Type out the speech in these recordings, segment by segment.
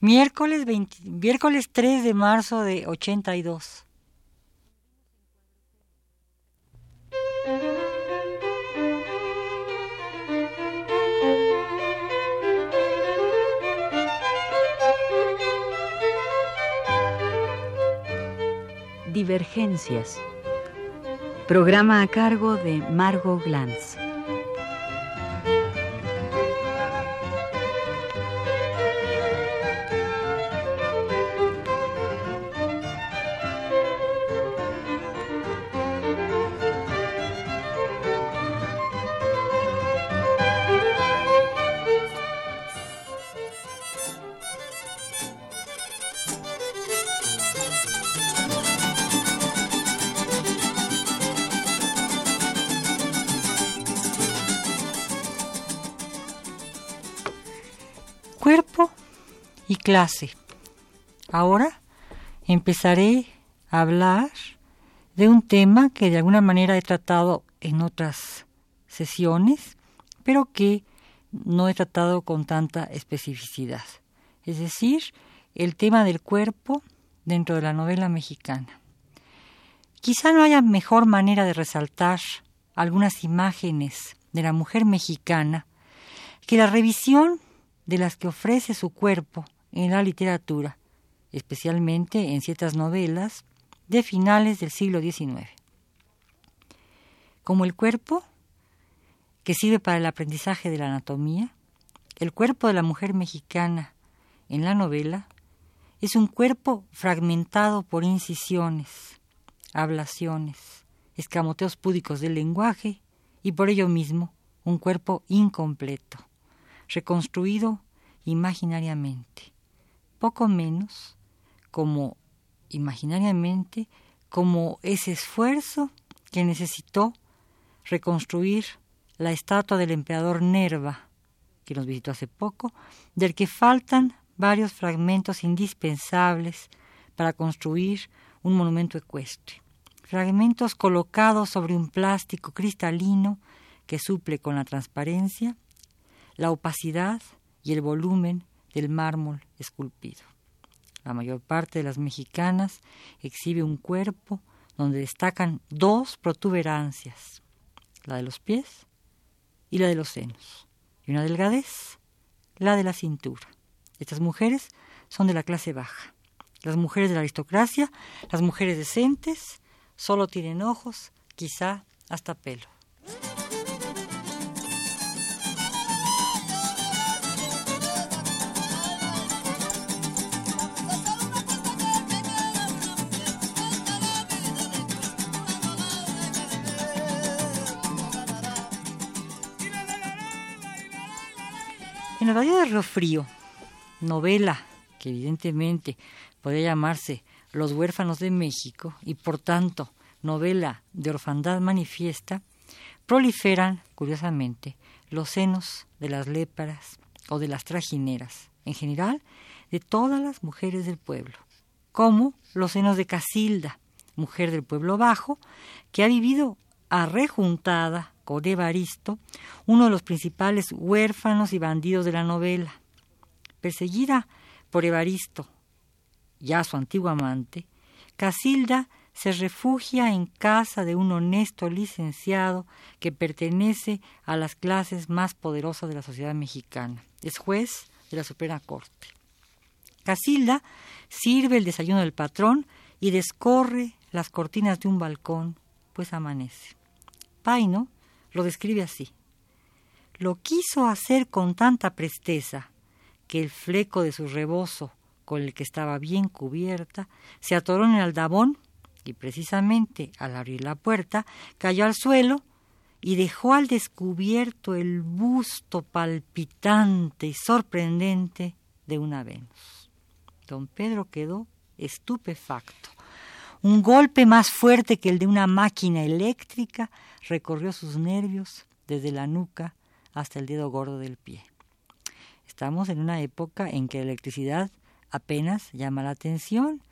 Miércoles, miércoles 3 de marzo de 82. Divergencias. Programa a cargo de Margot Glantz. Y clase. Ahora empezaré a hablar de un tema que de alguna manera he tratado en otras sesiones, pero que no he tratado con tanta especificidad. Es decir, el tema del cuerpo dentro de la novela mexicana. Quizá no haya mejor manera de resaltar algunas imágenes de la mujer mexicana que la revisión de las que ofrece su cuerpo en la literatura, especialmente en ciertas novelas de finales del siglo XIX. Como el cuerpo, que sirve para el aprendizaje de la anatomía, el cuerpo de la mujer mexicana en la novela es un cuerpo fragmentado por incisiones, ablaciones, escamoteos púdicos del lenguaje y por ello mismo un cuerpo incompleto reconstruido imaginariamente, poco menos como imaginariamente como ese esfuerzo que necesitó reconstruir la estatua del emperador Nerva, que nos visitó hace poco, del que faltan varios fragmentos indispensables para construir un monumento ecuestre. Fragmentos colocados sobre un plástico cristalino que suple con la transparencia la opacidad y el volumen del mármol esculpido. La mayor parte de las mexicanas exhibe un cuerpo donde destacan dos protuberancias, la de los pies y la de los senos, y una delgadez, la de la cintura. Estas mujeres son de la clase baja. Las mujeres de la aristocracia, las mujeres decentes, solo tienen ojos, quizá hasta pelo. En el Valle de Río Frío, novela que evidentemente podría llamarse Los huérfanos de México y por tanto novela de orfandad manifiesta, proliferan, curiosamente, los senos de las léparas o de las trajineras, en general de todas las mujeres del pueblo, como los senos de Casilda, mujer del pueblo bajo, que ha vivido arrejuntada con Evaristo, uno de los principales huérfanos y bandidos de la novela. Perseguida por Evaristo, ya su antiguo amante, Casilda se refugia en casa de un honesto licenciado que pertenece a las clases más poderosas de la sociedad mexicana. Es juez de la Suprema Corte. Casilda sirve el desayuno del patrón y descorre las cortinas de un balcón, pues amanece. Paino lo describe así. Lo quiso hacer con tanta presteza que el fleco de su rebozo, con el que estaba bien cubierta, se atoró en el aldabón y precisamente al abrir la puerta cayó al suelo y dejó al descubierto el busto palpitante y sorprendente de una Venus. Don Pedro quedó estupefacto. Un golpe más fuerte que el de una máquina eléctrica recorrió sus nervios desde la nuca hasta el dedo gordo del pie. Estamos en una época en que la electricidad apenas llama la atención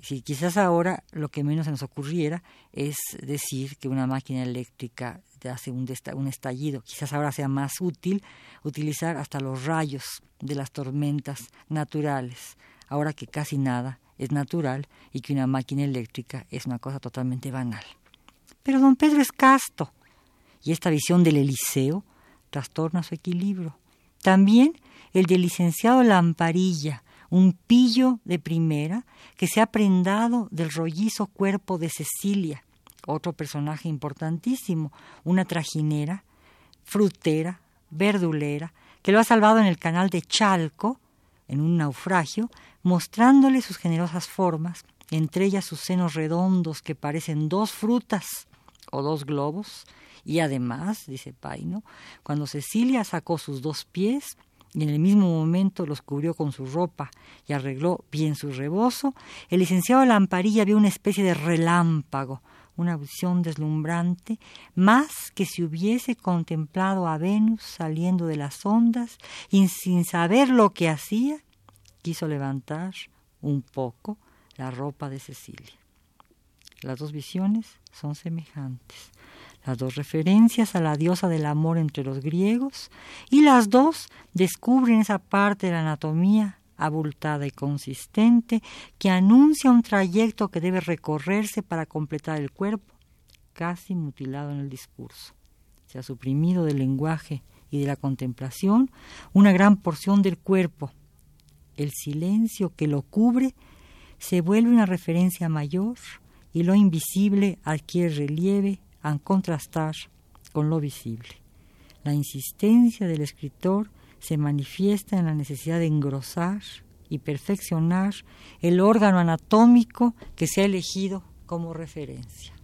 Si quizás ahora lo que menos se nos ocurriera es decir que una máquina eléctrica hace un, un estallido. Quizás ahora sea más útil utilizar hasta los rayos de las tormentas naturales, ahora que casi nada es natural y que una máquina eléctrica es una cosa totalmente banal. Pero don Pedro es casto y esta visión del Eliseo trastorna su equilibrio. También el del licenciado Lamparilla, un pillo de primera que se ha prendado del rollizo cuerpo de Cecilia, otro personaje importantísimo, una trajinera, frutera, verdulera, que lo ha salvado en el canal de Chalco, en un naufragio, mostrándole sus generosas formas, entre ellas sus senos redondos que parecen dos frutas o dos globos, y además, dice Paino, cuando Cecilia sacó sus dos pies, y en el mismo momento los cubrió con su ropa y arregló bien su rebozo, el licenciado Lamparilla vio una especie de relámpago, una visión deslumbrante, más que si hubiese contemplado a Venus saliendo de las ondas y sin saber lo que hacía, quiso levantar un poco la ropa de Cecilia. Las dos visiones son semejantes, las dos referencias a la diosa del amor entre los griegos, y las dos descubren esa parte de la anatomía abultada y consistente que anuncia un trayecto que debe recorrerse para completar el cuerpo, casi mutilado en el discurso. Se ha suprimido del lenguaje y de la contemplación una gran porción del cuerpo. El silencio que lo cubre se vuelve una referencia mayor y lo invisible adquiere relieve al contrastar con lo visible. La insistencia del escritor se manifiesta en la necesidad de engrosar y perfeccionar el órgano anatómico que se ha elegido como referencia.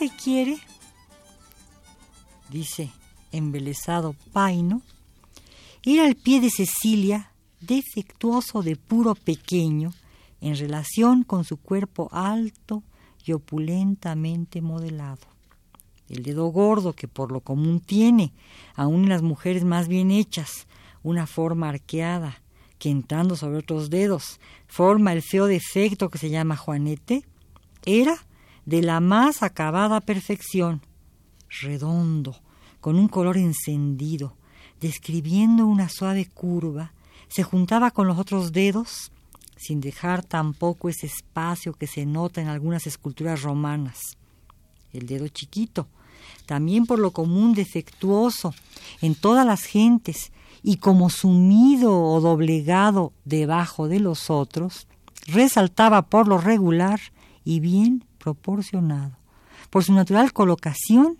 Se quiere, dice embelesado Paino, ir al pie de Cecilia, defectuoso de puro pequeño, en relación con su cuerpo alto y opulentamente modelado. El dedo gordo que por lo común tiene, aun en las mujeres más bien hechas, una forma arqueada, que entrando sobre otros dedos forma el feo defecto que se llama Juanete, era de la más acabada perfección, redondo, con un color encendido, describiendo una suave curva, se juntaba con los otros dedos, sin dejar tampoco ese espacio que se nota en algunas esculturas romanas. El dedo chiquito, también por lo común defectuoso en todas las gentes y como sumido o doblegado debajo de los otros, resaltaba por lo regular y bien proporcionado, por su natural colocación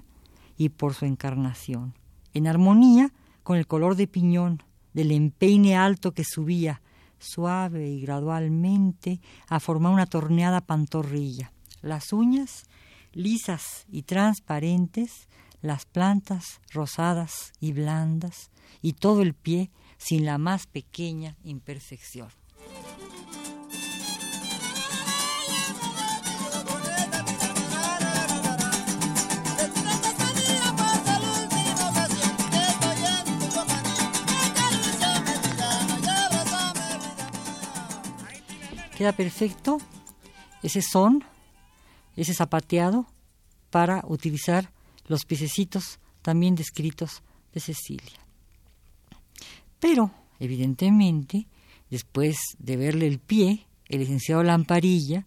y por su encarnación, en armonía con el color de piñón del empeine alto que subía suave y gradualmente a formar una torneada pantorrilla. Las uñas lisas y transparentes, las plantas rosadas y blandas, y todo el pie sin la más pequeña imperfección. Queda perfecto ese son, ese zapateado, para utilizar los piececitos también descritos de Cecilia. Pero, evidentemente, después de verle el pie, el licenciado Lamparilla,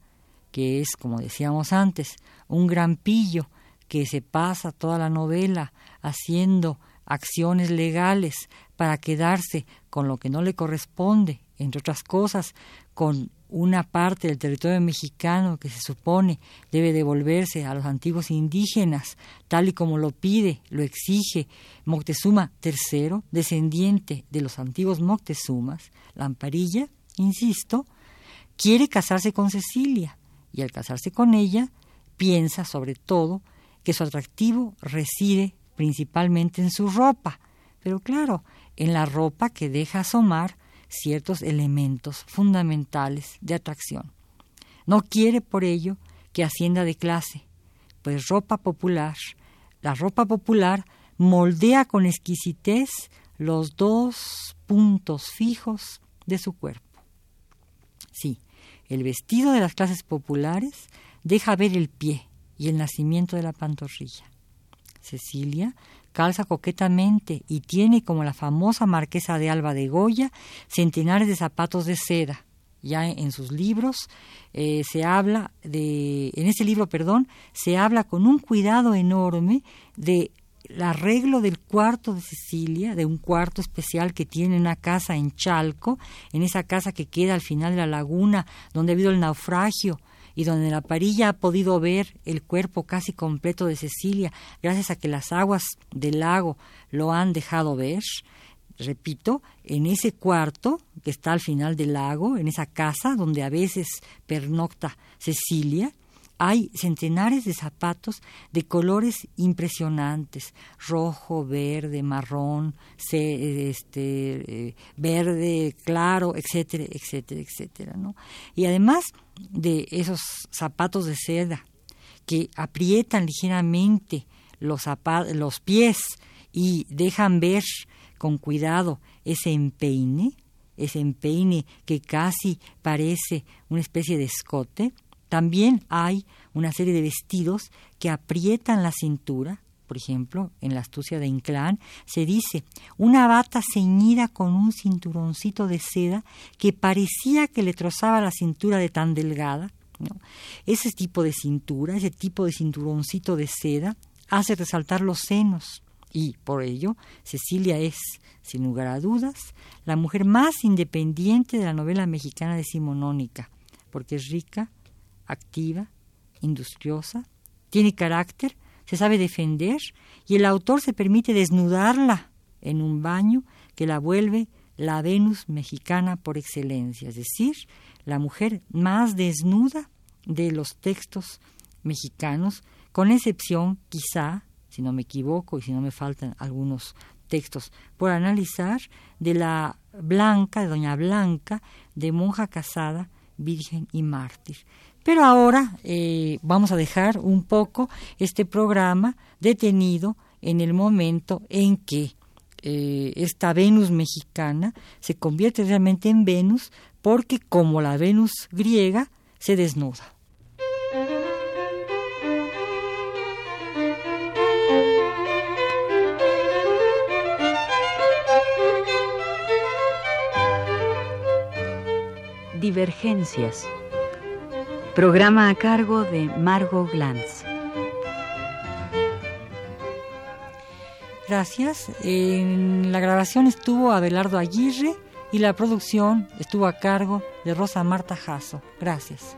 que es, como decíamos antes, un gran pillo que se pasa toda la novela haciendo acciones legales para quedarse con lo que no le corresponde, entre otras cosas, con una parte del territorio mexicano que se supone debe devolverse a los antiguos indígenas, tal y como lo pide, lo exige Moctezuma III, descendiente de los antiguos Moctezumas, Lamparilla, insisto, quiere casarse con Cecilia y al casarse con ella piensa sobre todo que su atractivo reside principalmente en su ropa, pero claro, en la ropa que deja asomar ciertos elementos fundamentales de atracción. No quiere por ello que ascienda de clase, pues ropa popular, la ropa popular moldea con exquisitez los dos puntos fijos de su cuerpo. Sí, el vestido de las clases populares deja ver el pie y el nacimiento de la pantorrilla. Cecilia calza coquetamente y tiene, como la famosa marquesa de Alba de Goya, centenares de zapatos de seda. Ya en sus libros eh, se habla de, en ese libro, perdón, se habla con un cuidado enorme de arreglo del cuarto de Cecilia, de un cuarto especial que tiene una casa en Chalco, en esa casa que queda al final de la laguna, donde ha habido el naufragio y donde la parilla ha podido ver el cuerpo casi completo de Cecilia, gracias a que las aguas del lago lo han dejado ver. Repito, en ese cuarto que está al final del lago, en esa casa donde a veces pernocta Cecilia, hay centenares de zapatos de colores impresionantes, rojo, verde, marrón, este, eh, verde, claro, etcétera, etcétera, etcétera. ¿no? Y además de esos zapatos de seda que aprietan ligeramente los, los pies y dejan ver con cuidado ese empeine, ese empeine que casi parece una especie de escote, también hay una serie de vestidos que aprietan la cintura, por ejemplo, en la astucia de Inclán, se dice una bata ceñida con un cinturoncito de seda que parecía que le trozaba la cintura de tan delgada. Ese tipo de cintura, ese tipo de cinturoncito de seda, hace resaltar los senos y, por ello, Cecilia es, sin lugar a dudas, la mujer más independiente de la novela mexicana decimonónica, porque es rica, activa, industriosa, tiene carácter, se sabe defender y el autor se permite desnudarla en un baño que la vuelve la Venus mexicana por excelencia, es decir, la mujer más desnuda de los textos mexicanos, con excepción quizá, si no me equivoco y si no me faltan algunos textos por analizar, de la Blanca, de Doña Blanca, de monja casada, virgen y mártir. Pero ahora eh, vamos a dejar un poco este programa detenido en el momento en que eh, esta Venus mexicana se convierte realmente en Venus porque como la Venus griega se desnuda. Divergencias Programa a cargo de Margot Glantz. Gracias. En la grabación estuvo Abelardo Aguirre y la producción estuvo a cargo de Rosa Marta Jasso. Gracias.